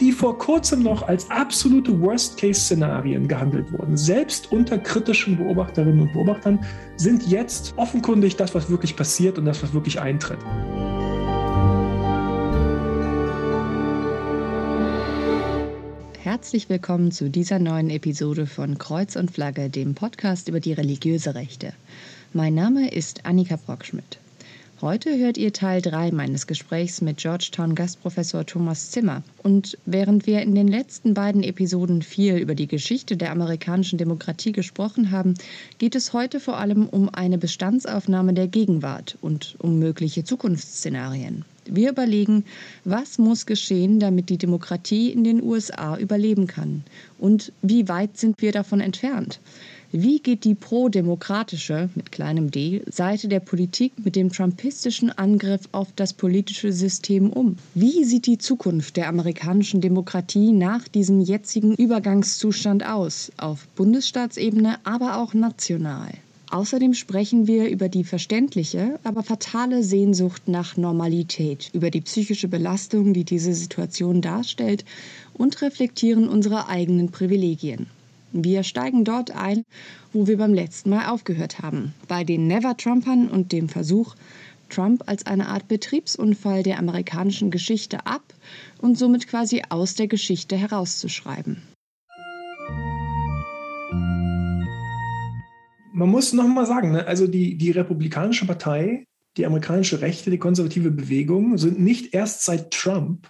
Die vor kurzem noch als absolute Worst-Case-Szenarien gehandelt wurden, selbst unter kritischen Beobachterinnen und Beobachtern, sind jetzt offenkundig das, was wirklich passiert und das, was wirklich eintritt. Herzlich willkommen zu dieser neuen Episode von Kreuz und Flagge, dem Podcast über die religiöse Rechte. Mein Name ist Annika Brockschmidt. Heute hört ihr Teil 3 meines Gesprächs mit Georgetown-Gastprofessor Thomas Zimmer. Und während wir in den letzten beiden Episoden viel über die Geschichte der amerikanischen Demokratie gesprochen haben, geht es heute vor allem um eine Bestandsaufnahme der Gegenwart und um mögliche Zukunftsszenarien. Wir überlegen, was muss geschehen, damit die Demokratie in den USA überleben kann? Und wie weit sind wir davon entfernt? Wie geht die pro-demokratische, mit kleinem d, Seite der Politik mit dem trumpistischen Angriff auf das politische System um? Wie sieht die Zukunft der amerikanischen Demokratie nach diesem jetzigen Übergangszustand aus, auf Bundesstaatsebene, aber auch national? Außerdem sprechen wir über die verständliche, aber fatale Sehnsucht nach Normalität, über die psychische Belastung, die diese Situation darstellt und reflektieren unsere eigenen Privilegien. Wir steigen dort ein, wo wir beim letzten Mal aufgehört haben, bei den Never-Trumpern und dem Versuch, Trump als eine Art Betriebsunfall der amerikanischen Geschichte ab und somit quasi aus der Geschichte herauszuschreiben. Man muss noch mal sagen, ne, also die, die Republikanische Partei, die amerikanische Rechte, die konservative Bewegung sind nicht erst seit Trump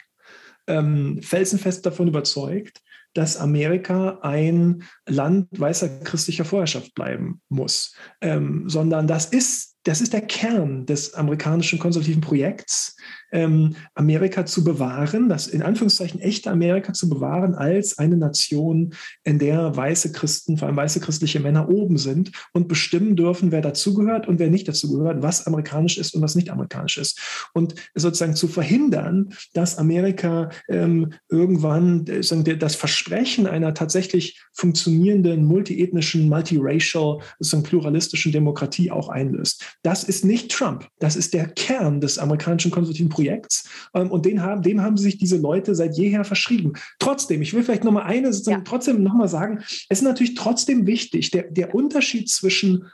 ähm, felsenfest davon überzeugt, dass Amerika ein Land weißer christlicher Vorherrschaft bleiben muss, ähm, sondern das ist das ist der Kern des amerikanischen konservativen Projekts, ähm, Amerika zu bewahren, das in Anführungszeichen echte Amerika zu bewahren als eine Nation, in der weiße Christen, vor allem weiße christliche Männer oben sind und bestimmen dürfen, wer dazugehört und wer nicht dazugehört, was amerikanisch ist und was nicht amerikanisch ist. Und sozusagen zu verhindern, dass Amerika ähm, irgendwann äh, das Versprechen einer tatsächlich funktionierenden, multiethnischen, multiracial, sozusagen pluralistischen Demokratie auch einlöst. Das ist nicht Trump. Das ist der Kern des amerikanischen konservativen Projekts. Ähm, und den haben, dem haben sich diese Leute seit jeher verschrieben. Trotzdem, ich will vielleicht noch mal eine, ja. trotzdem noch mal sagen, es ist natürlich trotzdem wichtig, der, der Unterschied zwischen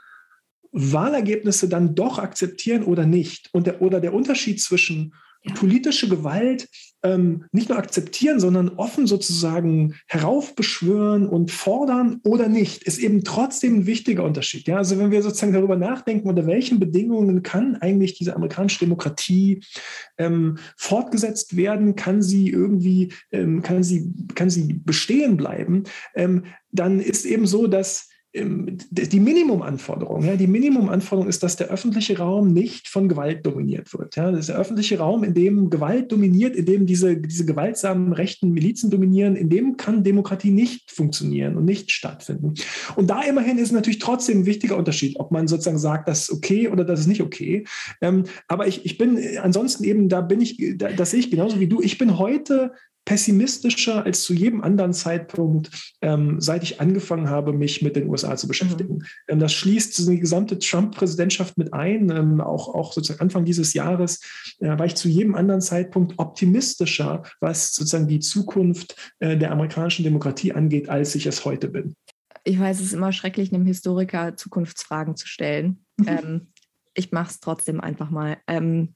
Wahlergebnisse dann doch akzeptieren oder nicht und der, oder der Unterschied zwischen ja. politische Gewalt ähm, nicht nur akzeptieren, sondern offen sozusagen heraufbeschwören und fordern oder nicht, ist eben trotzdem ein wichtiger Unterschied. Ja, also wenn wir sozusagen darüber nachdenken, unter welchen Bedingungen kann eigentlich diese amerikanische Demokratie ähm, fortgesetzt werden, kann sie irgendwie, ähm, kann sie, kann sie bestehen bleiben, ähm, dann ist eben so, dass die Minimumanforderung, ja, die Minimumanforderung ist, dass der öffentliche Raum nicht von Gewalt dominiert wird. Ja. Das ist der öffentliche Raum, in dem Gewalt dominiert, in dem diese, diese gewaltsamen rechten Milizen dominieren, in dem kann Demokratie nicht funktionieren und nicht stattfinden. Und da immerhin ist natürlich trotzdem ein wichtiger Unterschied, ob man sozusagen sagt, das ist okay oder das ist nicht okay. Ähm, aber ich, ich bin ansonsten eben, da bin ich, da, das sehe ich genauso wie du. Ich bin heute pessimistischer als zu jedem anderen Zeitpunkt, ähm, seit ich angefangen habe, mich mit den USA zu beschäftigen. Mhm. Ähm, das schließt die gesamte Trump-Präsidentschaft mit ein. Ähm, auch, auch sozusagen Anfang dieses Jahres äh, war ich zu jedem anderen Zeitpunkt optimistischer, was sozusagen die Zukunft äh, der amerikanischen Demokratie angeht, als ich es heute bin. Ich weiß, es ist immer schrecklich, einem Historiker Zukunftsfragen zu stellen. Mhm. Ich mache es trotzdem einfach mal. Ähm,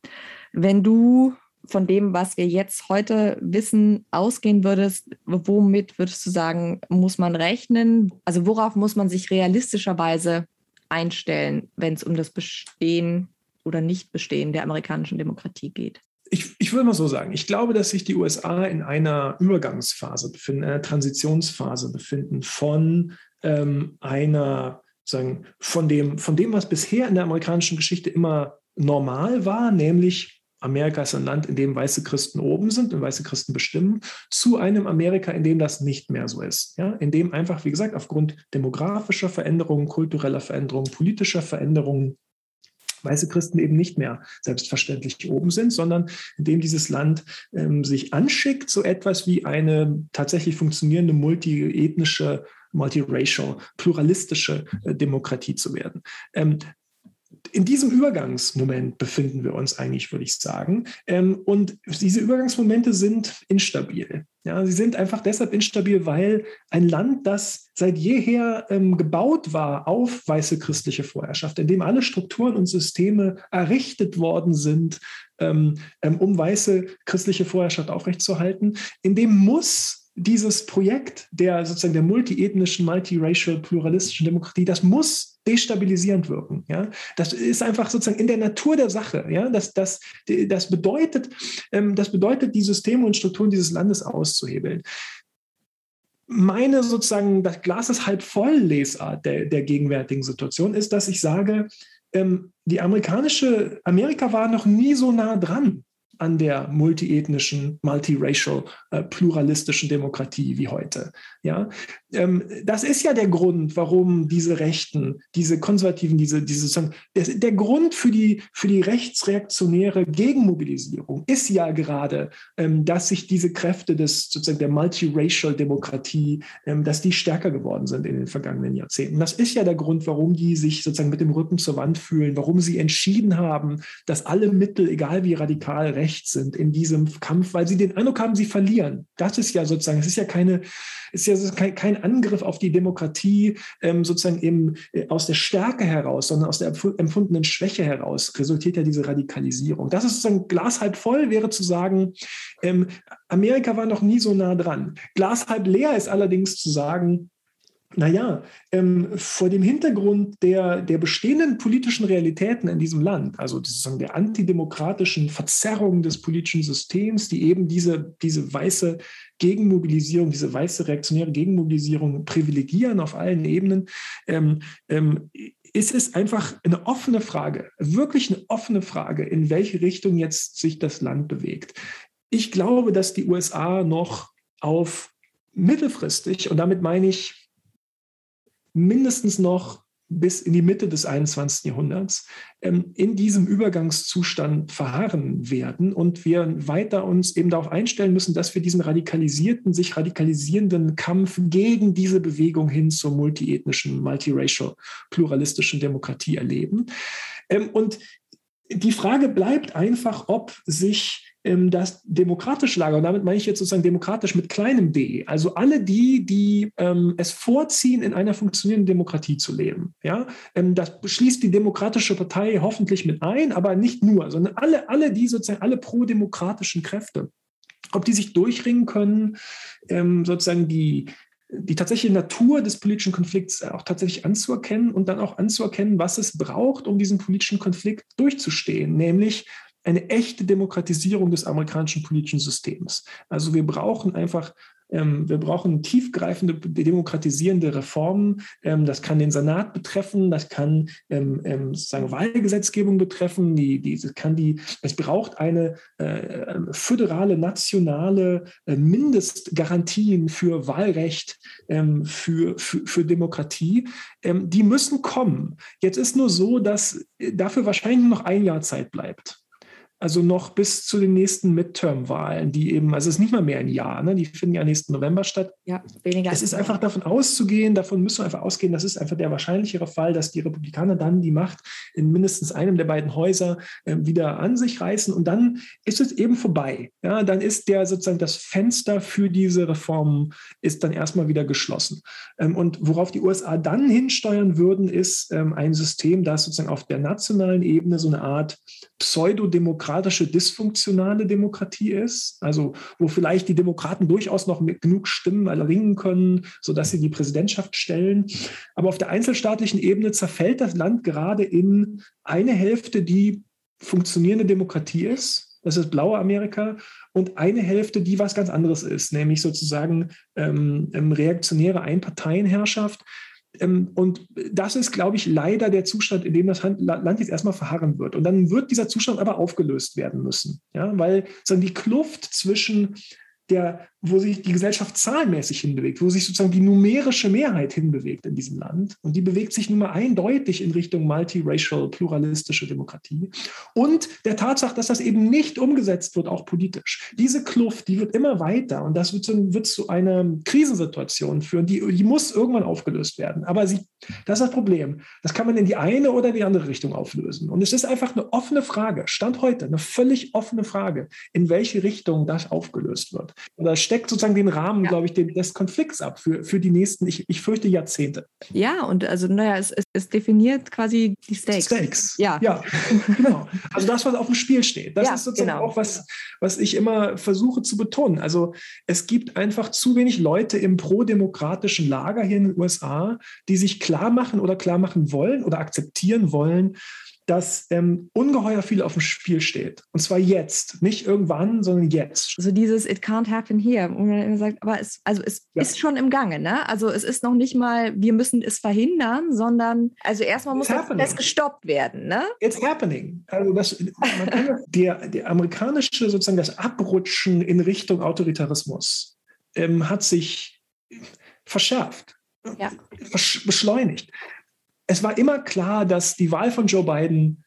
wenn du von dem, was wir jetzt heute wissen, ausgehen würdest, womit würdest du sagen, muss man rechnen? Also worauf muss man sich realistischerweise einstellen, wenn es um das Bestehen oder Nichtbestehen der amerikanischen Demokratie geht? Ich, ich würde mal so sagen, ich glaube, dass sich die USA in einer Übergangsphase befinden, einer Transitionsphase befinden von ähm, einer, sagen, von dem, von dem, was bisher in der amerikanischen Geschichte immer normal war, nämlich Amerika ist ein Land, in dem weiße Christen oben sind und weiße Christen bestimmen, zu einem Amerika, in dem das nicht mehr so ist. Ja? In dem einfach, wie gesagt, aufgrund demografischer Veränderungen, kultureller Veränderungen, politischer Veränderungen, weiße Christen eben nicht mehr selbstverständlich oben sind, sondern in dem dieses Land ähm, sich anschickt, so etwas wie eine tatsächlich funktionierende multiethnische multiracial, pluralistische äh, Demokratie zu werden. Ähm, in diesem Übergangsmoment befinden wir uns eigentlich, würde ich sagen. Ähm, und diese Übergangsmomente sind instabil. Ja, sie sind einfach deshalb instabil, weil ein Land, das seit jeher ähm, gebaut war auf weiße christliche Vorherrschaft, in dem alle Strukturen und Systeme errichtet worden sind, ähm, ähm um weiße christliche Vorherrschaft aufrechtzuerhalten, in dem muss dieses Projekt der sozusagen der multiethnischen, multiracial, pluralistischen Demokratie, das muss destabilisierend wirken. Ja? Das ist einfach sozusagen in der Natur der Sache. Ja? Das, das, das, bedeutet, ähm, das bedeutet, die Systeme und Strukturen dieses Landes auszuhebeln. Meine sozusagen, das Glas ist halb voll Lesart der, der gegenwärtigen Situation ist, dass ich sage, ähm, die amerikanische, Amerika war noch nie so nah dran an der multiethnischen, multiracial, äh, pluralistischen Demokratie wie heute. Ja, ähm, das ist ja der Grund, warum diese Rechten, diese Konservativen, diese, diese der Grund für die, für die rechtsreaktionäre Gegenmobilisierung ist ja gerade, ähm, dass sich diese Kräfte des sozusagen der multiracial Demokratie, ähm, dass die stärker geworden sind in den vergangenen Jahrzehnten. Das ist ja der Grund, warum die sich sozusagen mit dem Rücken zur Wand fühlen, warum sie entschieden haben, dass alle Mittel, egal wie radikal rechts sind, in diesem Kampf, weil sie den Eindruck haben, sie verlieren. Das ist ja sozusagen, es ist ja keine, ist ja kein, kein Angriff auf die Demokratie ähm, sozusagen eben äh, aus der Stärke heraus, sondern aus der empfundenen Schwäche heraus resultiert ja diese Radikalisierung. Das ist sozusagen Glas halb voll, wäre zu sagen, ähm, Amerika war noch nie so nah dran. Glas halb leer ist allerdings zu sagen, naja, ähm, vor dem Hintergrund der, der bestehenden politischen Realitäten in diesem Land, also sozusagen der antidemokratischen Verzerrung des politischen Systems, die eben diese, diese weiße Gegenmobilisierung, diese weiße reaktionäre Gegenmobilisierung privilegieren auf allen Ebenen, ähm, ähm, ist es einfach eine offene Frage, wirklich eine offene Frage, in welche Richtung jetzt sich das Land bewegt. Ich glaube, dass die USA noch auf mittelfristig, und damit meine ich mindestens noch bis in die Mitte des 21. Jahrhunderts ähm, in diesem Übergangszustand verharren werden und wir weiter uns eben darauf einstellen müssen, dass wir diesen radikalisierten, sich radikalisierenden Kampf gegen diese Bewegung hin zur multiethnischen, multiracial, pluralistischen Demokratie erleben. Ähm, und die Frage bleibt einfach, ob sich das demokratische Lager, und damit meine ich jetzt sozusagen demokratisch mit kleinem d, also alle die, die ähm, es vorziehen, in einer funktionierenden Demokratie zu leben. Ja? Ähm, das schließt die Demokratische Partei hoffentlich mit ein, aber nicht nur, sondern alle, alle die sozusagen, alle prodemokratischen Kräfte. Ob die sich durchringen können, ähm, sozusagen die, die tatsächliche Natur des politischen Konflikts auch tatsächlich anzuerkennen und dann auch anzuerkennen, was es braucht, um diesen politischen Konflikt durchzustehen, nämlich eine echte Demokratisierung des amerikanischen politischen Systems. Also wir brauchen einfach ähm, wir brauchen tiefgreifende demokratisierende Reformen. Ähm, das kann den Senat betreffen, das kann ähm, sozusagen Wahlgesetzgebung betreffen, die, die, das kann die, es braucht eine äh, föderale, nationale äh, Mindestgarantien für Wahlrecht, für, für, für Demokratie. die müssen kommen. Jetzt ist nur so, dass dafür wahrscheinlich noch ein Jahr Zeit bleibt also noch bis zu den nächsten Midterm-Wahlen, die eben, also es ist nicht mal mehr ein Jahr, ne? die finden ja nächsten November statt. Ja, weniger. Es ist einfach davon auszugehen, davon müssen wir einfach ausgehen, das ist einfach der wahrscheinlichere Fall, dass die Republikaner dann die Macht in mindestens einem der beiden Häuser äh, wieder an sich reißen und dann ist es eben vorbei. Ja, dann ist der sozusagen das Fenster für diese Reformen ist dann erstmal wieder geschlossen. Ähm, und worauf die USA dann hinsteuern würden, ist ähm, ein System, das sozusagen auf der nationalen Ebene so eine Art pseudodemokratische, dysfunktionale Demokratie ist, also wo vielleicht die Demokraten durchaus noch mit genug Stimmen erringen können, sodass sie die Präsidentschaft stellen. Aber auf der einzelstaatlichen Ebene zerfällt das Land gerade in eine Hälfte, die funktionierende Demokratie ist, das ist blaue Amerika, und eine Hälfte, die was ganz anderes ist, nämlich sozusagen ähm, ähm reaktionäre Einparteienherrschaft, und das ist, glaube ich, leider der Zustand, in dem das Land jetzt erstmal verharren wird. Und dann wird dieser Zustand aber aufgelöst werden müssen, ja, weil sondern die Kluft zwischen der wo sich die Gesellschaft zahlenmäßig hinbewegt, wo sich sozusagen die numerische Mehrheit hinbewegt in diesem Land. Und die bewegt sich nun mal eindeutig in Richtung multiracial, pluralistische Demokratie. Und der Tatsache, dass das eben nicht umgesetzt wird, auch politisch. Diese Kluft, die wird immer weiter und das wird zu, wird zu einer Krisensituation führen, die, die muss irgendwann aufgelöst werden. Aber sie, das ist das Problem. Das kann man in die eine oder die andere Richtung auflösen. Und es ist einfach eine offene Frage, Stand heute, eine völlig offene Frage, in welche Richtung das aufgelöst wird. Und das steckt sozusagen den Rahmen, ja. glaube ich, des Konflikts ab für, für die nächsten, ich, ich fürchte, Jahrzehnte. Ja, und also, naja, es, es definiert quasi die Stakes. Stakes. Ja. ja, genau. Also das, was auf dem Spiel steht. Das ja, ist sozusagen genau. auch was, was ich immer versuche zu betonen. Also es gibt einfach zu wenig Leute im pro-demokratischen Lager hier in den USA, die sich klar machen oder klar machen wollen oder akzeptieren wollen, dass ähm, ungeheuer viel auf dem Spiel steht. Und zwar jetzt, nicht irgendwann, sondern jetzt. So dieses It can't happen here, wo man immer sagt, aber es, also es ja. ist schon im Gange, ne? Also es ist noch nicht mal, wir müssen es verhindern, sondern also erstmal muss das gestoppt werden, ne? It's happening. Also das, der, der amerikanische sozusagen das Abrutschen in Richtung Autoritarismus ähm, hat sich verschärft, ja. beschleunigt es war immer klar, dass die Wahl von Joe Biden,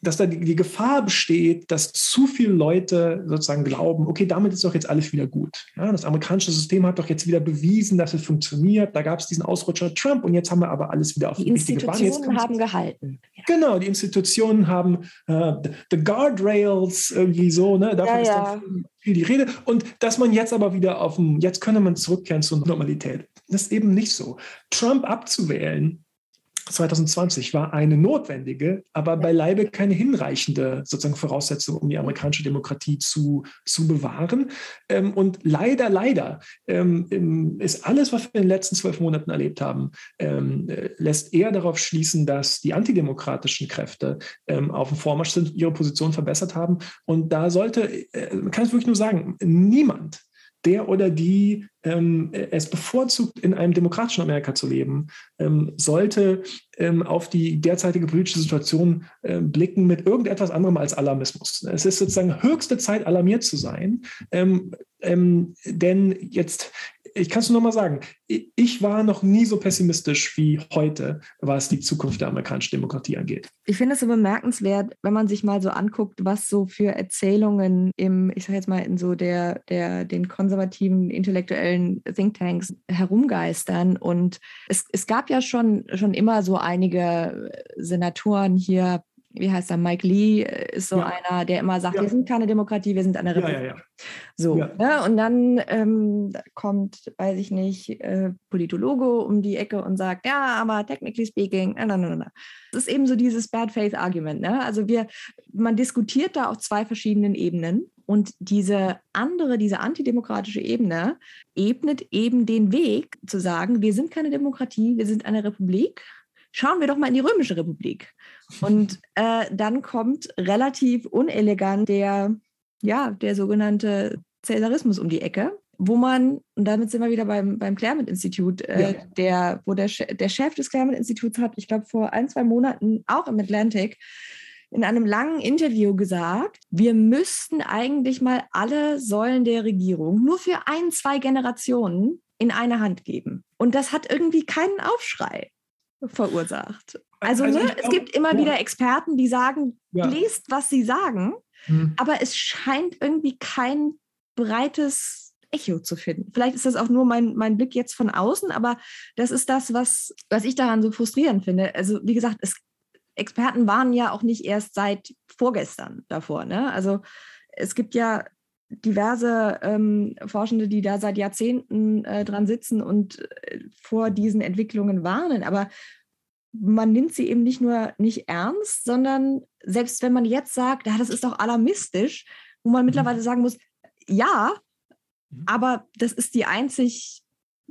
dass da die, die, Gefahr besteht, dass zu viele Leute sozusagen glauben, okay, damit ist doch jetzt alles wieder gut. Ja, das amerikanische System hat doch jetzt wieder bewiesen, dass es funktioniert. Da gab es diesen Ausrutscher Trump und jetzt haben wir aber alles wieder auf die, die richtige Bahn. Die Institutionen haben gehalten. Genau, die Institutionen haben äh, the Guardrails irgendwie so, ne? Davon ja, ist dann viel die Rede. Und dass man jetzt aber wieder auf dem, jetzt könne man zurückkehren zur Normalität. Das ist eben nicht so. Trump abzuwählen, 2020 war eine notwendige, aber beileibe keine hinreichende sozusagen Voraussetzung, um die amerikanische Demokratie zu, zu bewahren. Ähm, und leider, leider ähm, ist alles, was wir in den letzten zwölf Monaten erlebt haben, ähm, äh, lässt eher darauf schließen, dass die antidemokratischen Kräfte ähm, auf dem Vormarsch sind, ihre Position verbessert haben. Und da sollte, äh, man kann es wirklich nur sagen, niemand der oder die ähm, es bevorzugt, in einem demokratischen Amerika zu leben, ähm, sollte ähm, auf die derzeitige politische Situation äh, blicken mit irgendetwas anderem als Alarmismus. Es ist sozusagen höchste Zeit, alarmiert zu sein. Ähm, denn jetzt ich kann es nur noch mal sagen, ich war noch nie so pessimistisch wie heute, was die Zukunft der amerikanischen Demokratie angeht. Ich finde es so bemerkenswert, wenn man sich mal so anguckt, was so für Erzählungen im, ich sage jetzt mal, in so der, der, den konservativen intellektuellen Thinktanks herumgeistern. Und es, es gab ja schon, schon immer so einige Senatoren hier, wie heißt er, Mike Lee äh, ist so ja. einer, der immer sagt, ja. wir sind keine Demokratie, wir sind eine Republik. Ja, so, ne? und dann ähm, kommt, weiß ich nicht, äh, Politologe um die Ecke und sagt, ja, aber technically speaking, na, na, na, na. Das ist eben so dieses Bad Faith Argument. Ne? Also wir, man diskutiert da auf zwei verschiedenen Ebenen. Und diese andere, diese antidemokratische Ebene ebnet eben den Weg zu sagen, wir sind keine Demokratie, wir sind eine Republik. Schauen wir doch mal in die Römische Republik. Und äh, dann kommt relativ unelegant der, ja, der sogenannte Cäsarismus um die Ecke, wo man, und damit sind wir wieder beim, beim Claremont-Institut, äh, ja. der, wo der, der Chef des Claremont-Instituts hat, ich glaube, vor ein, zwei Monaten auch im Atlantic in einem langen Interview gesagt, wir müssten eigentlich mal alle Säulen der Regierung nur für ein, zwei Generationen in eine Hand geben. Und das hat irgendwie keinen Aufschrei verursacht. Also, also ne, es gibt immer ja. wieder Experten, die sagen, ja. lest, was sie sagen, hm. aber es scheint irgendwie kein breites Echo zu finden. Vielleicht ist das auch nur mein, mein Blick jetzt von außen, aber das ist das, was, was ich daran so frustrierend finde. Also, wie gesagt, es, Experten waren ja auch nicht erst seit vorgestern davor. Ne? Also, es gibt ja diverse ähm, Forschende, die da seit Jahrzehnten äh, dran sitzen und äh, vor diesen Entwicklungen warnen. Aber man nimmt sie eben nicht nur nicht ernst, sondern selbst wenn man jetzt sagt, ja, das ist doch alarmistisch, wo man mhm. mittlerweile sagen muss, ja, mhm. aber das ist die einzig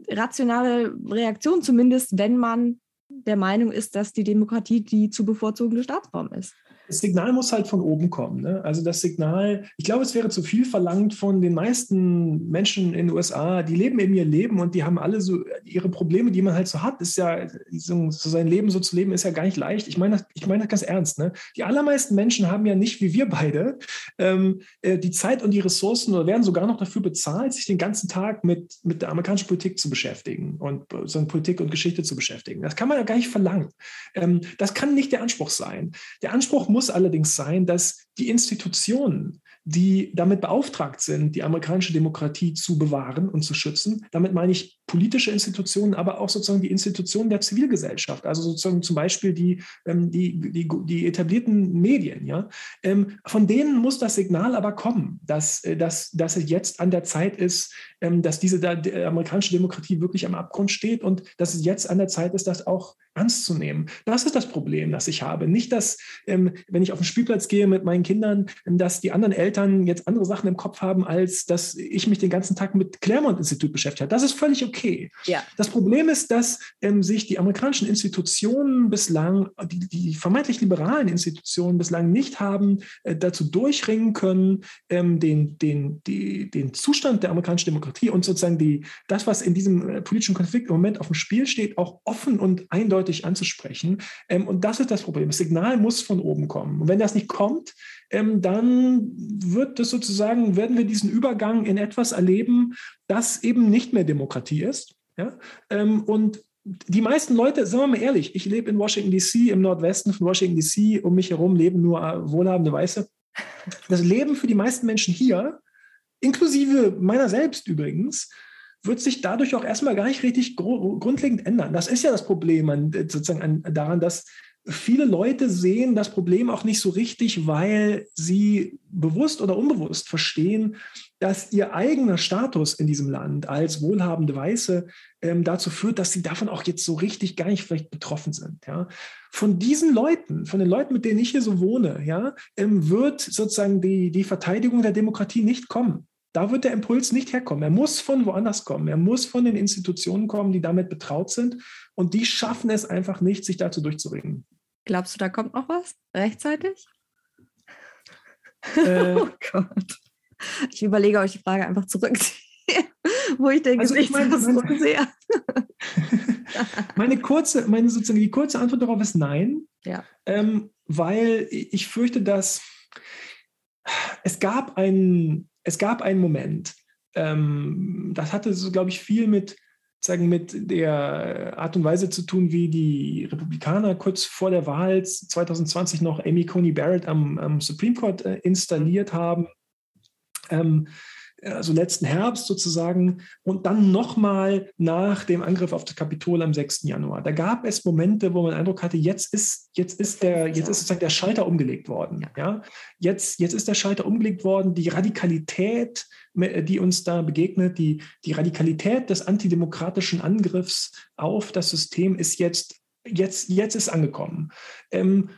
rationale Reaktion, zumindest wenn man der Meinung ist, dass die Demokratie die zu bevorzugende Staatsform ist. Das Signal muss halt von oben kommen. Ne? Also das Signal, ich glaube, es wäre zu viel verlangt von den meisten Menschen in den USA, die leben eben ihr Leben und die haben alle so ihre Probleme, die man halt so hat. Ist ja, so, sein Leben so zu leben, ist ja gar nicht leicht. Ich meine das, ich meine das ganz ernst. Ne? Die allermeisten Menschen haben ja nicht, wie wir beide, ähm, äh, die Zeit und die Ressourcen oder werden sogar noch dafür bezahlt, sich den ganzen Tag mit, mit der amerikanischen Politik zu beschäftigen und so Politik und Geschichte zu beschäftigen. Das kann man ja gar nicht verlangen. Ähm, das kann nicht der Anspruch sein. Der Anspruch muss allerdings sein, dass die Institutionen, die damit beauftragt sind, die amerikanische Demokratie zu bewahren und zu schützen. Damit meine ich politische Institutionen, aber auch sozusagen die Institutionen der Zivilgesellschaft, also sozusagen zum Beispiel die, ähm, die, die, die, etablierten Medien. Ja? Ähm, von denen muss das Signal aber kommen, dass, äh, dass, dass es jetzt an der Zeit ist, ähm, dass diese amerikanische Demokratie wirklich am Abgrund steht und dass es jetzt an der Zeit ist, das auch ernst zu nehmen. Das ist das Problem, das ich habe. Nicht, dass, wenn ich auf den Spielplatz gehe mit meinen Kindern, dass die anderen Eltern jetzt andere Sachen im Kopf haben, als dass ich mich den ganzen Tag mit Claremont-Institut beschäftigt habe. Das ist völlig okay. Ja. Das Problem ist, dass ähm, sich die amerikanischen Institutionen bislang, die, die, vermeintlich liberalen Institutionen bislang nicht haben äh, dazu durchringen können, ähm, den, den, die, den Zustand der amerikanischen Demokratie Demokratie und sozusagen die, das, was in diesem äh, politischen Konflikt im Moment auf dem Spiel steht, auch offen und eindeutig anzusprechen. Ähm, und das ist das Problem. Das Signal muss von oben kommen. Und wenn das nicht kommt, ähm, dann wird das sozusagen, werden wir diesen Übergang in etwas erleben, das eben nicht mehr Demokratie ist. Ja? Ähm, und die meisten Leute, sagen wir mal ehrlich, ich lebe in Washington DC, im Nordwesten von Washington DC, um mich herum leben nur äh, wohlhabende Weiße. Das Leben für die meisten Menschen hier inklusive meiner selbst übrigens, wird sich dadurch auch erstmal gar nicht richtig grundlegend ändern. Das ist ja das Problem an, sozusagen an, daran, dass viele Leute sehen das Problem auch nicht so richtig, weil sie bewusst oder unbewusst verstehen, dass ihr eigener Status in diesem Land als wohlhabende Weiße ähm, dazu führt, dass sie davon auch jetzt so richtig gar nicht vielleicht betroffen sind. Ja. Von diesen Leuten, von den Leuten, mit denen ich hier so wohne, ja, ähm, wird sozusagen die, die Verteidigung der Demokratie nicht kommen. Da wird der Impuls nicht herkommen. Er muss von woanders kommen. Er muss von den Institutionen kommen, die damit betraut sind. Und die schaffen es einfach nicht, sich dazu durchzuringen. Glaubst du, da kommt noch was rechtzeitig? Äh, oh Gott. Ich überlege euch die Frage einfach zurückziehen, wo ich den also Gesichtsausdruck sehe. meine kurze, meine sozusagen die kurze Antwort darauf ist nein. Ja. Ähm, weil ich fürchte, dass es gab einen, es gab einen Moment, ähm, das hatte so, glaube ich, viel mit, sagen, mit der Art und Weise zu tun, wie die Republikaner kurz vor der Wahl 2020 noch Amy Coney Barrett am, am Supreme Court äh, installiert haben. Ähm, also letzten Herbst sozusagen, und dann nochmal nach dem Angriff auf das Kapitol am 6. Januar. Da gab es Momente, wo man den Eindruck hatte, jetzt ist, jetzt ist, der, jetzt ist sozusagen der Schalter umgelegt worden. Ja? Jetzt, jetzt ist der Schalter umgelegt worden, die Radikalität, die uns da begegnet, die, die Radikalität des antidemokratischen Angriffs auf das System ist jetzt, jetzt, jetzt ist angekommen. Ähm,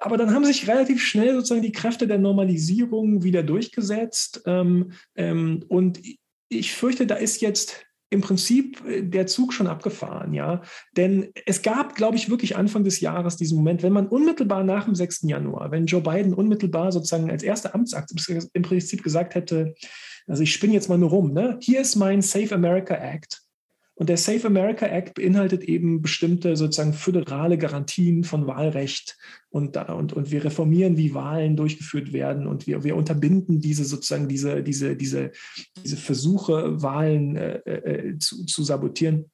aber dann haben sich relativ schnell sozusagen die Kräfte der Normalisierung wieder durchgesetzt. Ähm, ähm, und ich fürchte, da ist jetzt im Prinzip äh, der Zug schon abgefahren, ja. Denn es gab, glaube ich, wirklich Anfang des Jahres diesen Moment, wenn man unmittelbar nach dem 6. Januar, wenn Joe Biden unmittelbar sozusagen als erster Amtsakt im Prinzip gesagt hätte, also ich spinne jetzt mal nur rum, ne? Hier ist mein Safe America Act. Und der Safe America Act beinhaltet eben bestimmte sozusagen föderale Garantien von Wahlrecht und, und, und wir reformieren, wie Wahlen durchgeführt werden und wir, wir unterbinden diese sozusagen diese, diese, diese, diese Versuche, Wahlen äh, äh, zu, zu sabotieren.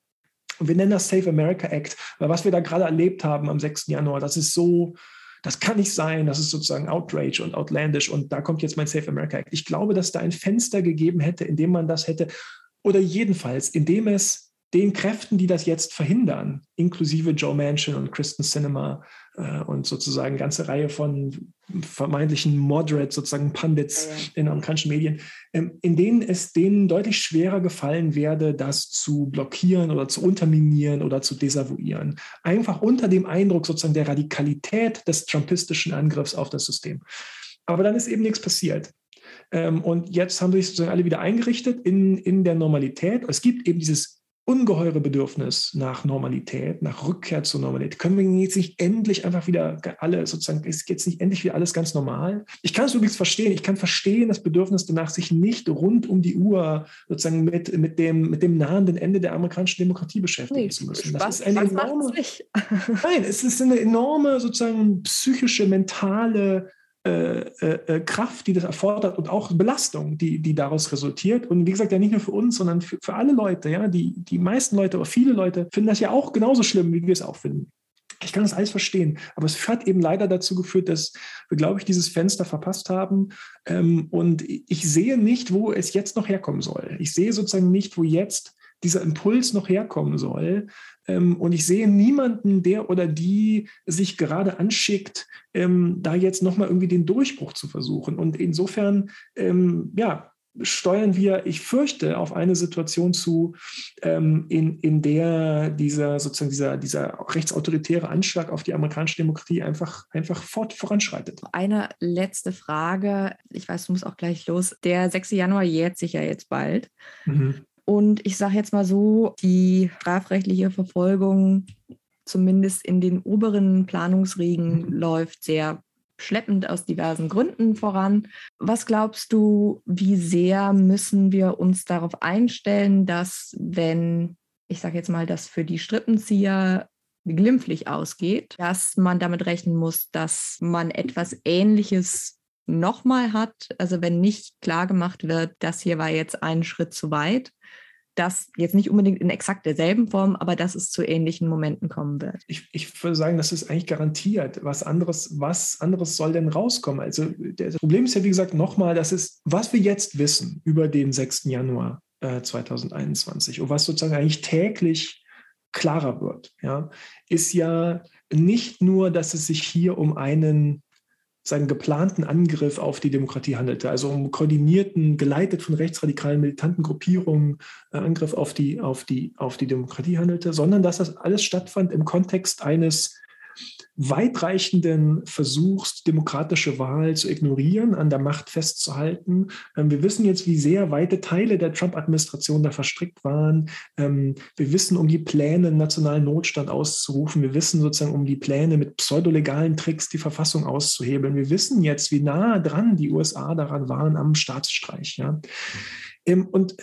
Und wir nennen das Safe America Act, weil was wir da gerade erlebt haben am 6. Januar, das ist so, das kann nicht sein, das ist sozusagen Outrage und outlandish und da kommt jetzt mein Safe America Act. Ich glaube, dass da ein Fenster gegeben hätte, in dem man das hätte, oder jedenfalls, indem es den Kräften, die das jetzt verhindern, inklusive Joe Manchin und Kristen Cinema äh, und sozusagen eine ganze Reihe von vermeintlichen Moderate, sozusagen Pundits in amerikanischen Medien, ähm, in denen es denen deutlich schwerer gefallen werde, das zu blockieren oder zu unterminieren oder zu desavouieren. Einfach unter dem Eindruck sozusagen der Radikalität des trumpistischen Angriffs auf das System. Aber dann ist eben nichts passiert. Ähm, und jetzt haben sich sozusagen alle wieder eingerichtet in, in der Normalität. Es gibt eben dieses ungeheure Bedürfnis nach Normalität, nach Rückkehr zur Normalität. Können wir jetzt nicht endlich einfach wieder alle sozusagen, ist jetzt nicht endlich wieder alles ganz normal? Ich kann es übrigens verstehen. Ich kann verstehen das Bedürfnis danach, sich nicht rund um die Uhr sozusagen mit, mit, dem, mit dem nahenden Ende der amerikanischen Demokratie beschäftigen nee, zu müssen. Das was, ist eine enorme, nein, es ist eine enorme sozusagen psychische, mentale Kraft, die das erfordert und auch Belastung, die, die daraus resultiert. Und wie gesagt, ja nicht nur für uns, sondern für, für alle Leute. Ja, die, die meisten Leute oder viele Leute finden das ja auch genauso schlimm, wie wir es auch finden. Ich kann das alles verstehen, aber es hat eben leider dazu geführt, dass wir, glaube ich, dieses Fenster verpasst haben. Ähm, und ich sehe nicht, wo es jetzt noch herkommen soll. Ich sehe sozusagen nicht, wo jetzt dieser Impuls noch herkommen soll, und ich sehe niemanden, der oder die sich gerade anschickt, ähm, da jetzt nochmal irgendwie den Durchbruch zu versuchen. Und insofern, ähm, ja, steuern wir, ich fürchte, auf eine Situation zu, ähm, in, in der dieser sozusagen dieser, dieser rechtsautoritäre Anschlag auf die amerikanische Demokratie einfach, einfach fort, voranschreitet. Eine letzte Frage. Ich weiß, du musst auch gleich los. Der 6. Januar jährt sich ja jetzt bald. Mhm. Und ich sage jetzt mal so, die strafrechtliche Verfolgung, zumindest in den oberen Planungsriegen, mhm. läuft sehr schleppend aus diversen Gründen voran. Was glaubst du, wie sehr müssen wir uns darauf einstellen, dass wenn, ich sage jetzt mal, das für die Strippenzieher glimpflich ausgeht, dass man damit rechnen muss, dass man etwas Ähnliches nochmal hat. Also wenn nicht klar gemacht wird, das hier war jetzt ein Schritt zu weit, dass jetzt nicht unbedingt in exakt derselben Form, aber dass es zu ähnlichen Momenten kommen wird. Ich, ich würde sagen, das ist eigentlich garantiert. Was anderes, was anderes soll denn rauskommen? Also das Problem ist ja, wie gesagt, nochmal, das ist, was wir jetzt wissen über den 6. Januar äh, 2021 und was sozusagen eigentlich täglich klarer wird, ja, ist ja nicht nur, dass es sich hier um einen seinen geplanten Angriff auf die Demokratie handelte, also um koordinierten, geleitet von rechtsradikalen militanten Gruppierungen, äh, Angriff auf die, auf, die, auf die Demokratie handelte, sondern dass das alles stattfand im Kontext eines weitreichenden Versuchs, demokratische Wahl zu ignorieren, an der Macht festzuhalten. Ähm, wir wissen jetzt, wie sehr weite Teile der Trump-Administration da verstrickt waren. Ähm, wir wissen um die Pläne, nationalen Notstand auszurufen. Wir wissen sozusagen um die Pläne, mit pseudolegalen Tricks die Verfassung auszuhebeln. Wir wissen jetzt, wie nah dran die USA daran waren am Staatsstreich. Ähm, und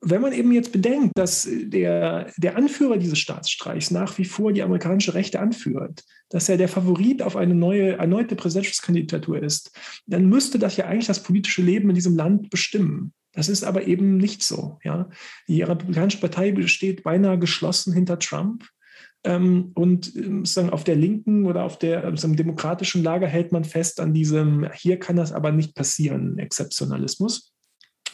wenn man eben jetzt bedenkt, dass der, der Anführer dieses Staatsstreichs nach wie vor die amerikanische Rechte anführt, dass er der Favorit auf eine neue, erneute Präsidentschaftskandidatur ist, dann müsste das ja eigentlich das politische Leben in diesem Land bestimmen. Das ist aber eben nicht so. Ja? Die Republikanische Partei steht beinahe geschlossen hinter Trump. Ähm, und ähm, sozusagen auf der linken oder auf der sozusagen demokratischen Lager hält man fest an diesem, hier kann das aber nicht passieren, Exzeptionalismus.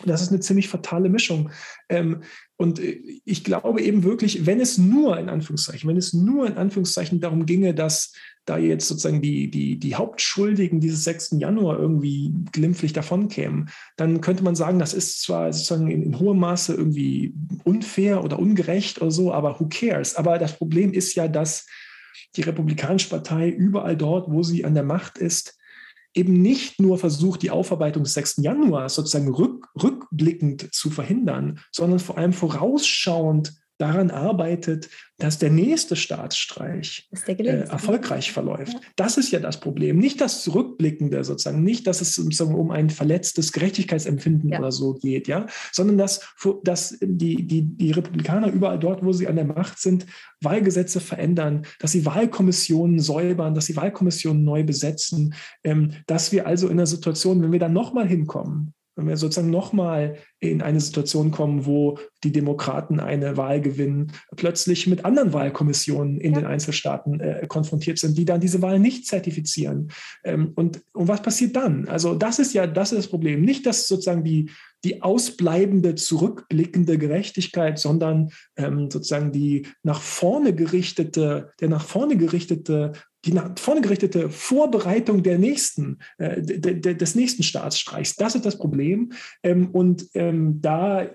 Das ist eine ziemlich fatale Mischung. Ähm, und äh, ich glaube eben wirklich, wenn es nur in Anführungszeichen, wenn es nur in Anführungszeichen darum ginge, dass da jetzt sozusagen die, die, die Hauptschuldigen dieses 6. Januar irgendwie glimpflich davonkämen, dann könnte man sagen, das ist zwar sozusagen in, in hohem Maße irgendwie unfair oder ungerecht oder so, aber who cares? Aber das Problem ist ja, dass die Republikanische Partei überall dort, wo sie an der Macht ist, eben nicht nur versucht, die Aufarbeitung des 6. Januars sozusagen rück, rückblickend zu verhindern, sondern vor allem vorausschauend daran arbeitet, dass der nächste Staatsstreich äh, erfolgreich verläuft. Ja. Das ist ja das Problem. Nicht das Zurückblickende sozusagen, nicht, dass es sozusagen um ein verletztes Gerechtigkeitsempfinden ja. oder so geht, ja, sondern dass, dass die, die, die Republikaner überall dort, wo sie an der Macht sind, Wahlgesetze verändern, dass sie Wahlkommissionen säubern, dass sie Wahlkommissionen neu besetzen, ähm, dass wir also in der Situation, wenn wir dann nochmal hinkommen, wenn wir sozusagen nochmal in eine Situation kommen, wo die Demokraten eine Wahl gewinnen, plötzlich mit anderen Wahlkommissionen in ja. den Einzelstaaten äh, konfrontiert sind, die dann diese Wahl nicht zertifizieren. Ähm, und, und was passiert dann? Also das ist ja das ist das Problem. Nicht, dass sozusagen die, die ausbleibende, zurückblickende Gerechtigkeit, sondern ähm, sozusagen die nach vorne gerichtete, der nach vorne gerichtete die nach vorne gerichtete Vorbereitung der nächsten, äh, de, de, des nächsten Staatsstreichs. Das ist das Problem. Ähm, und ähm, da,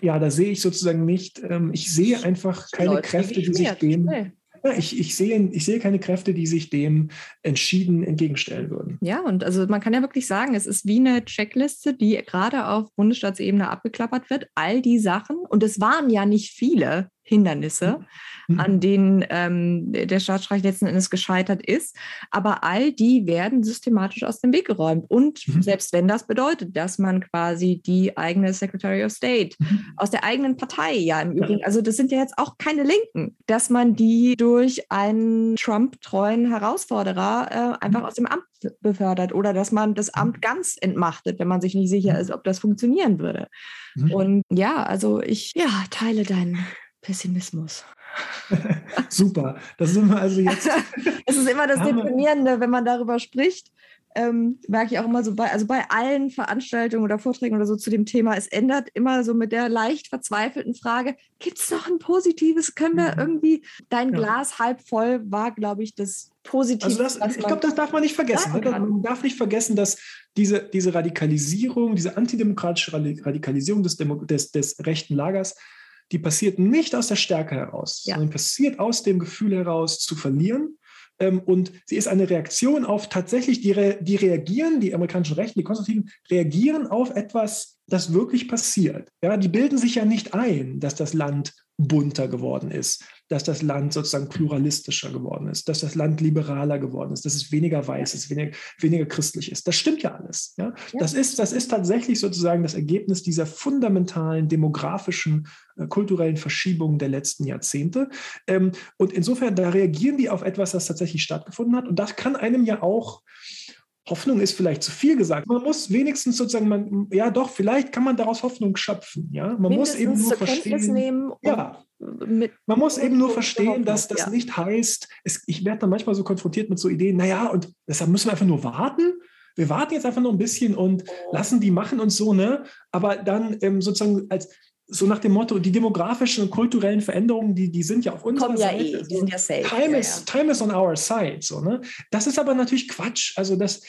ja, da sehe ich sozusagen nicht, ähm, ich sehe einfach keine Läuft Kräfte, die sich dem. ich, ich, sehe, ich sehe keine Kräfte, die sich dem entschieden entgegenstellen würden. Ja, und also man kann ja wirklich sagen, es ist wie eine Checkliste, die gerade auf Bundesstaatsebene abgeklappert wird. All die Sachen, und es waren ja nicht viele, Hindernisse, mhm. an denen ähm, der Staatsstreich letzten Endes gescheitert ist. Aber all die werden systematisch aus dem Weg geräumt. Und mhm. selbst wenn das bedeutet, dass man quasi die eigene Secretary of State mhm. aus der eigenen Partei, ja im Übrigen, also das sind ja jetzt auch keine Linken, dass man die durch einen Trump-treuen Herausforderer äh, einfach mhm. aus dem Amt befördert oder dass man das Amt mhm. ganz entmachtet, wenn man sich nicht sicher mhm. ist, ob das funktionieren würde. Und ja, also ich ja, teile deinen Pessimismus. Super. Das sind wir also jetzt. es ist immer das Deprimierende, wenn man darüber spricht. Ähm, merke ich auch immer so bei, also bei allen Veranstaltungen oder Vorträgen oder so zu dem Thema, es ändert immer so mit der leicht verzweifelten Frage, gibt es noch ein positives? Können wir mhm. irgendwie, dein ja. Glas halb voll war, glaube ich, das Positive. Also das, ich glaube, das darf man nicht vergessen. Ne? Man darf nicht vergessen, dass diese, diese Radikalisierung, diese antidemokratische Radikalisierung des, Demo des, des rechten Lagers die passiert nicht aus der Stärke heraus, ja. sondern passiert aus dem Gefühl heraus zu verlieren. Ähm, und sie ist eine Reaktion auf tatsächlich, die, re die reagieren, die amerikanischen Rechten, die Konservativen reagieren auf etwas, das wirklich passiert. Ja, die bilden sich ja nicht ein, dass das Land bunter geworden ist, dass das Land sozusagen pluralistischer geworden ist, dass das Land liberaler geworden ist, dass es weniger weiß ist, weniger, weniger christlich ist. Das stimmt ja alles. Ja? ja? Das, ist, das ist tatsächlich sozusagen das Ergebnis dieser fundamentalen demografischen, äh, kulturellen Verschiebungen der letzten Jahrzehnte. Ähm, und insofern, da reagieren die auf etwas, das tatsächlich stattgefunden hat. Und das kann einem ja auch Hoffnung ist vielleicht zu viel gesagt. Man muss wenigstens sozusagen, man, ja doch, vielleicht kann man daraus Hoffnung schöpfen. Ja? Man muss eben nur verstehen. ja, man muss eben nur verstehen, dass das ja. nicht heißt, es, ich werde dann manchmal so konfrontiert mit so Ideen, naja, und deshalb müssen wir einfach nur warten. Wir warten jetzt einfach noch ein bisschen und oh. lassen die machen und so, ne? Aber dann ähm, sozusagen als so nach dem Motto, die demografischen und kulturellen Veränderungen, die, die sind ja auf unserer Kommen Seite. Ja eh, die sind ja safe. Time, ja, is, ja. time is on our side. So, ne? Das ist aber natürlich Quatsch. Also das,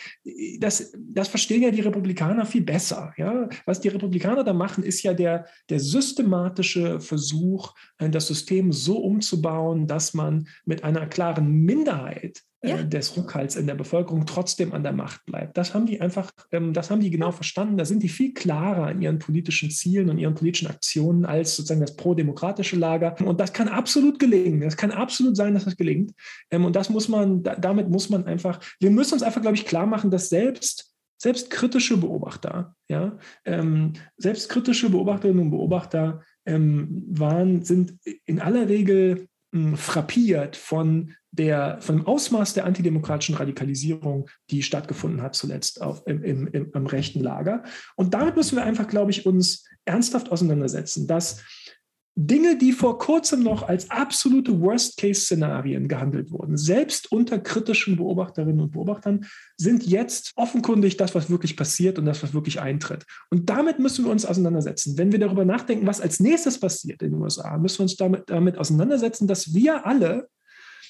das, das verstehen ja die Republikaner viel besser. Ja? Was die Republikaner da machen, ist ja der, der systematische Versuch, äh, das System so umzubauen, dass man mit einer klaren Minderheit ja. Äh, des Rückhalts in der Bevölkerung trotzdem an der Macht bleibt. Das haben die einfach, ähm, das haben die genau verstanden. Da sind die viel klarer in ihren politischen Zielen und ihren politischen Aktionen als sozusagen das pro-demokratische Lager. Und das kann absolut gelingen. Das kann absolut sein, dass das gelingt. Ähm, und das muss man, damit muss man einfach, wir müssen uns einfach, glaube ich, klar machen, dass selbst selbst kritische Beobachter, ja, ähm, selbst kritische Beobachterinnen und Beobachter waren, sind in aller Regel frappiert von der, von dem Ausmaß der antidemokratischen Radikalisierung, die stattgefunden hat zuletzt auf, im, im, im, im rechten Lager. Und damit müssen wir einfach, glaube ich, uns ernsthaft auseinandersetzen, dass Dinge, die vor kurzem noch als absolute Worst-Case-Szenarien gehandelt wurden, selbst unter kritischen Beobachterinnen und Beobachtern, sind jetzt offenkundig das, was wirklich passiert und das, was wirklich eintritt. Und damit müssen wir uns auseinandersetzen. Wenn wir darüber nachdenken, was als nächstes passiert in den USA, müssen wir uns damit, damit auseinandersetzen, dass wir alle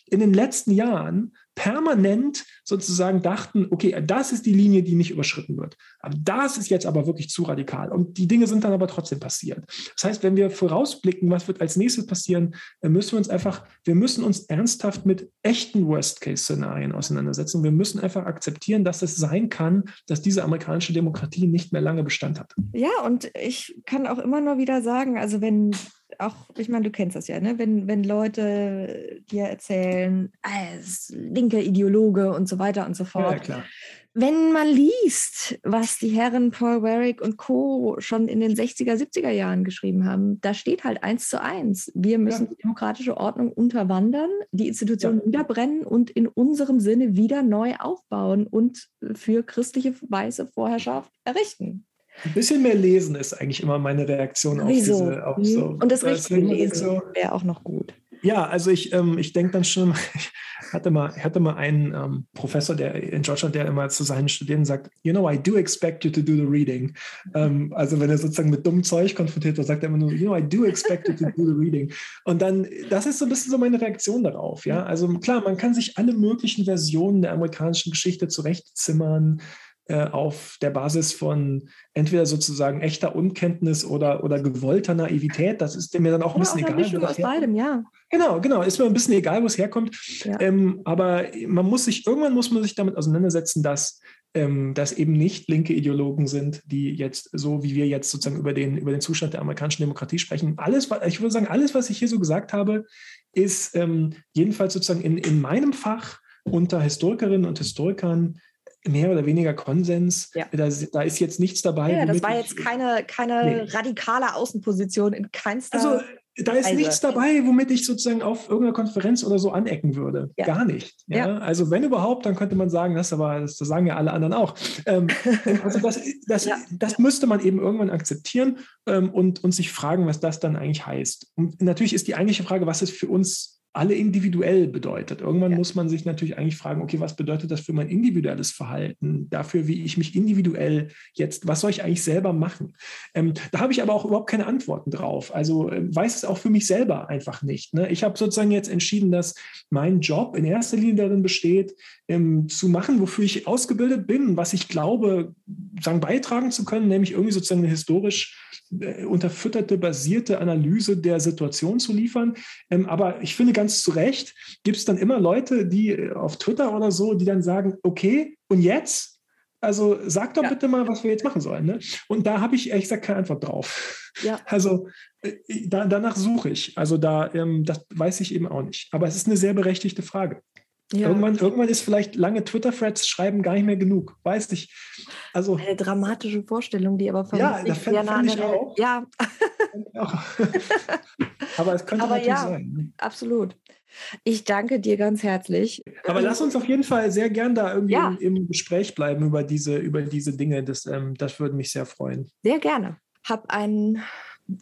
in den letzten Jahren permanent sozusagen dachten, okay, das ist die Linie, die nicht überschritten wird. Aber das ist jetzt aber wirklich zu radikal. Und die Dinge sind dann aber trotzdem passiert. Das heißt, wenn wir vorausblicken, was wird als nächstes passieren, müssen wir uns einfach, wir müssen uns ernsthaft mit echten Worst-Case-Szenarien auseinandersetzen. Wir müssen einfach akzeptieren, dass es sein kann, dass diese amerikanische Demokratie nicht mehr lange Bestand hat. Ja, und ich kann auch immer nur wieder sagen, also wenn auch, ich meine, du kennst das ja, ne? wenn, wenn Leute dir erzählen, als linker Ideologe und so weiter und so fort. Ja, klar. Wenn man liest, was die Herren Paul Warwick und Co. schon in den 60er, 70er Jahren geschrieben haben, da steht halt eins zu eins. Wir müssen ja. die demokratische Ordnung unterwandern, die Institutionen ja. niederbrennen und in unserem Sinne wieder neu aufbauen und für christliche weiße Vorherrschaft errichten. Ein bisschen mehr lesen ist eigentlich immer meine Reaktion auf Wieso? diese. Auf mhm. so, und das richtige Lesen so, wäre auch noch gut. Ja, also ich, ähm, ich denke dann schon, ich hatte mal, hatte mal einen ähm, Professor der in Deutschland, der immer zu seinen Studierenden sagt, you know, I do expect you to do the reading. Ähm, also wenn er sozusagen mit dummem Zeug konfrontiert wird, sagt er immer nur, you know, I do expect you to do the reading. Und dann, das ist so ein bisschen so meine Reaktion darauf. Ja, also klar, man kann sich alle möglichen Versionen der amerikanischen Geschichte zurechtzimmern auf der Basis von entweder sozusagen echter Unkenntnis oder, oder gewollter Naivität. Das ist mir dann auch ein bisschen egal. Mischung aus beidem, ja. Genau, genau. Ist mir ein bisschen egal, wo es herkommt. Ja. Ähm, aber man muss sich, irgendwann muss man sich damit auseinandersetzen, dass ähm, dass eben nicht linke Ideologen sind, die jetzt so wie wir jetzt sozusagen über den, über den Zustand der amerikanischen Demokratie sprechen. Alles, ich würde sagen, alles, was ich hier so gesagt habe, ist ähm, jedenfalls sozusagen in, in meinem Fach unter Historikerinnen und Historikern mehr oder weniger Konsens. Ja. Da, da, ist jetzt nichts dabei. Ja, das war jetzt keine, keine nee. radikale Außenposition in keinster. Also da ist Weise. nichts dabei, womit ich sozusagen auf irgendeiner Konferenz oder so anecken würde. Ja. Gar nicht. Ja? Also wenn überhaupt, dann könnte man sagen, das aber, das, sagen ja alle anderen auch. Ähm, also das, das, das müsste man eben irgendwann akzeptieren ähm, und, und sich fragen, was das dann eigentlich heißt. Und natürlich ist die eigentliche Frage, was ist für uns alle individuell bedeutet. Irgendwann ja. muss man sich natürlich eigentlich fragen, okay, was bedeutet das für mein individuelles Verhalten, dafür, wie ich mich individuell jetzt, was soll ich eigentlich selber machen? Ähm, da habe ich aber auch überhaupt keine Antworten drauf. Also äh, weiß es auch für mich selber einfach nicht. Ne? Ich habe sozusagen jetzt entschieden, dass mein Job in erster Linie darin besteht, ähm, zu machen, wofür ich ausgebildet bin, was ich glaube, sagen, beitragen zu können, nämlich irgendwie sozusagen eine historisch äh, unterfütterte, basierte Analyse der Situation zu liefern. Ähm, aber ich finde ganz zu Recht, gibt es dann immer Leute, die äh, auf Twitter oder so, die dann sagen, okay, und jetzt? Also sag doch ja. bitte mal, was wir jetzt machen sollen. Ne? Und da habe ich ehrlich gesagt keine Antwort drauf. Ja. Also äh, da, danach suche ich. Also da, ähm, das weiß ich eben auch nicht. Aber es ist eine sehr berechtigte Frage. Ja. Irgendwann, irgendwann ist vielleicht lange Twitter-Threads schreiben gar nicht mehr genug. Weiß ich. Also, Eine dramatische Vorstellung, die aber vermutlich ja, das fänd, fänd ich auch. Ja. aber es könnte aber natürlich ja, sein. Ne? Absolut. Ich danke dir ganz herzlich. Aber lass uns auf jeden Fall sehr gern da irgendwie ja. im, im, Gespräch bleiben über diese, über diese Dinge. Das, ähm, das würde mich sehr freuen. Sehr gerne. Hab einen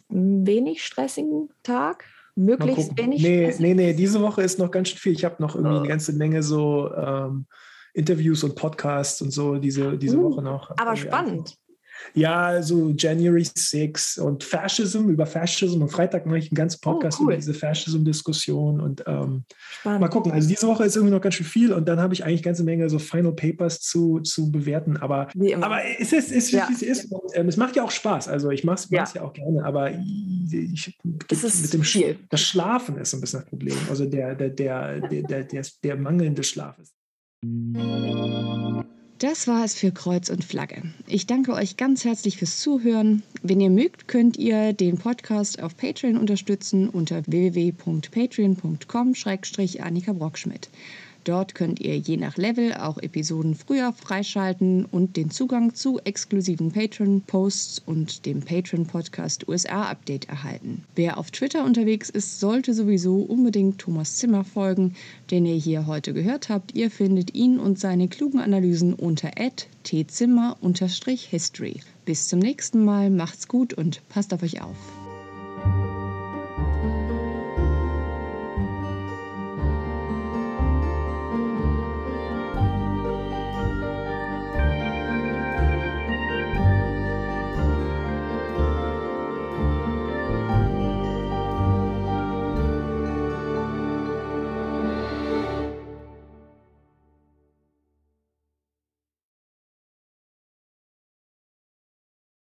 wenig stressigen Tag möglichst wenig. Nee, nee, nee, diese Woche ist noch ganz schön viel. Ich habe noch irgendwie oh. eine ganze Menge so ähm, Interviews und Podcasts und so diese, diese uh, Woche noch. Aber spannend. Ja, so January 6 und Fascism, über Fascism. Und Freitag mache ich einen ganzen oh, Podcast oh, cool. über diese Fascism-Diskussion. Und ähm, mal gucken. Also diese Woche ist irgendwie noch ganz schön viel und dann habe ich eigentlich eine ganze Menge so Final Papers zu, zu bewerten. Aber, aber es ist, ist, ja. es ist und, ähm, es macht ja auch Spaß. Also ich mache es ja. ja. auch gerne, aber ich, das ist mit dem viel. Das Schlafen ist ein bisschen das Problem. Also der, der, der, der, der, der, der mangelnde Schlaf ist. Das war es für Kreuz und Flagge. Ich danke euch ganz herzlich fürs Zuhören. Wenn ihr mögt, könnt ihr den Podcast auf Patreon unterstützen unter www.patreon.com-annika Brockschmidt. Dort könnt ihr je nach Level auch Episoden früher freischalten und den Zugang zu exklusiven Patreon-Posts und dem Patreon-Podcast USA-Update erhalten. Wer auf Twitter unterwegs ist, sollte sowieso unbedingt Thomas Zimmer folgen, den ihr hier heute gehört habt. Ihr findet ihn und seine klugen Analysen unter tzimmer-history. Bis zum nächsten Mal, macht's gut und passt auf euch auf.